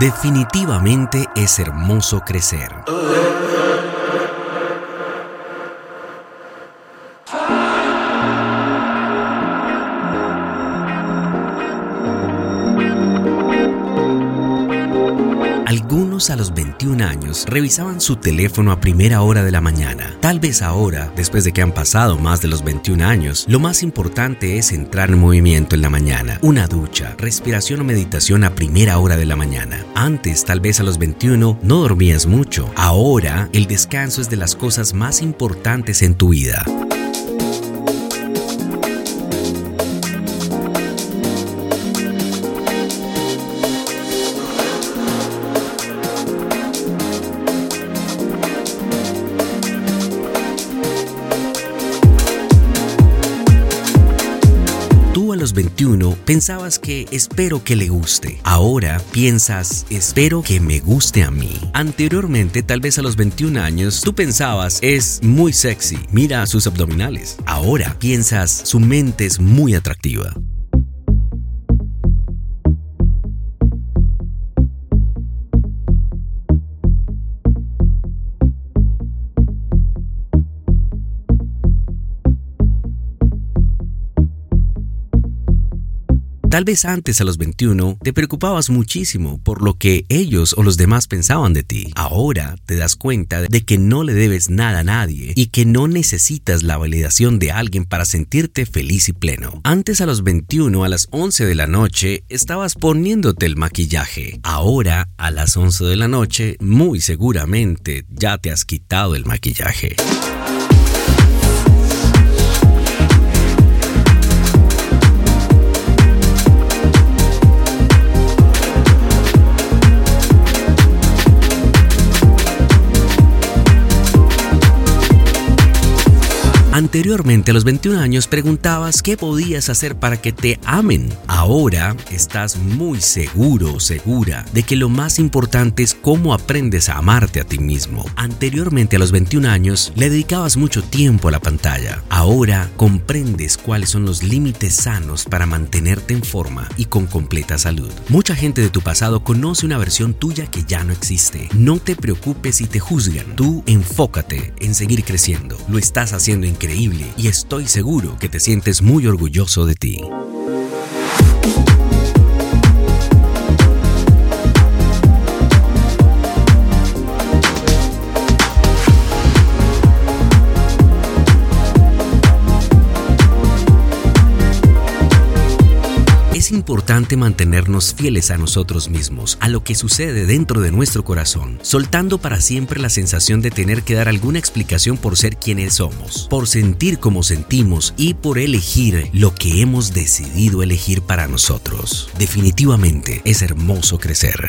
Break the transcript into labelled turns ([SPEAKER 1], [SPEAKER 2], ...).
[SPEAKER 1] Definitivamente es hermoso crecer. A los 21 años revisaban su teléfono a primera hora de la mañana. Tal vez ahora, después de que han pasado más de los 21 años, lo más importante es entrar en movimiento en la mañana. Una ducha, respiración o meditación a primera hora de la mañana. Antes, tal vez a los 21, no dormías mucho. Ahora, el descanso es de las cosas más importantes en tu vida. Los 21 pensabas que espero que le guste. Ahora piensas espero que me guste a mí. Anteriormente, tal vez a los 21 años, tú pensabas es muy sexy, mira sus abdominales. Ahora piensas su mente es muy atractiva. Tal vez antes a los 21 te preocupabas muchísimo por lo que ellos o los demás pensaban de ti. Ahora te das cuenta de que no le debes nada a nadie y que no necesitas la validación de alguien para sentirte feliz y pleno. Antes a los 21 a las 11 de la noche estabas poniéndote el maquillaje. Ahora a las 11 de la noche muy seguramente ya te has quitado el maquillaje. Anteriormente, a los 21 años, preguntabas qué podías hacer para que te amen. Ahora estás muy seguro segura de que lo más importante es cómo aprendes a amarte a ti mismo. Anteriormente, a los 21 años, le dedicabas mucho tiempo a la pantalla. Ahora comprendes cuáles son los límites sanos para mantenerte en forma y con completa salud. Mucha gente de tu pasado conoce una versión tuya que ya no existe. No te preocupes si te juzgan. Tú enfócate en seguir creciendo. Lo estás haciendo increíble y estoy seguro que te sientes muy orgulloso de ti. Es importante mantenernos fieles a nosotros mismos, a lo que sucede dentro de nuestro corazón, soltando para siempre la sensación de tener que dar alguna explicación por ser quienes somos, por sentir como sentimos y por elegir lo que hemos decidido elegir para nosotros. Definitivamente es hermoso crecer.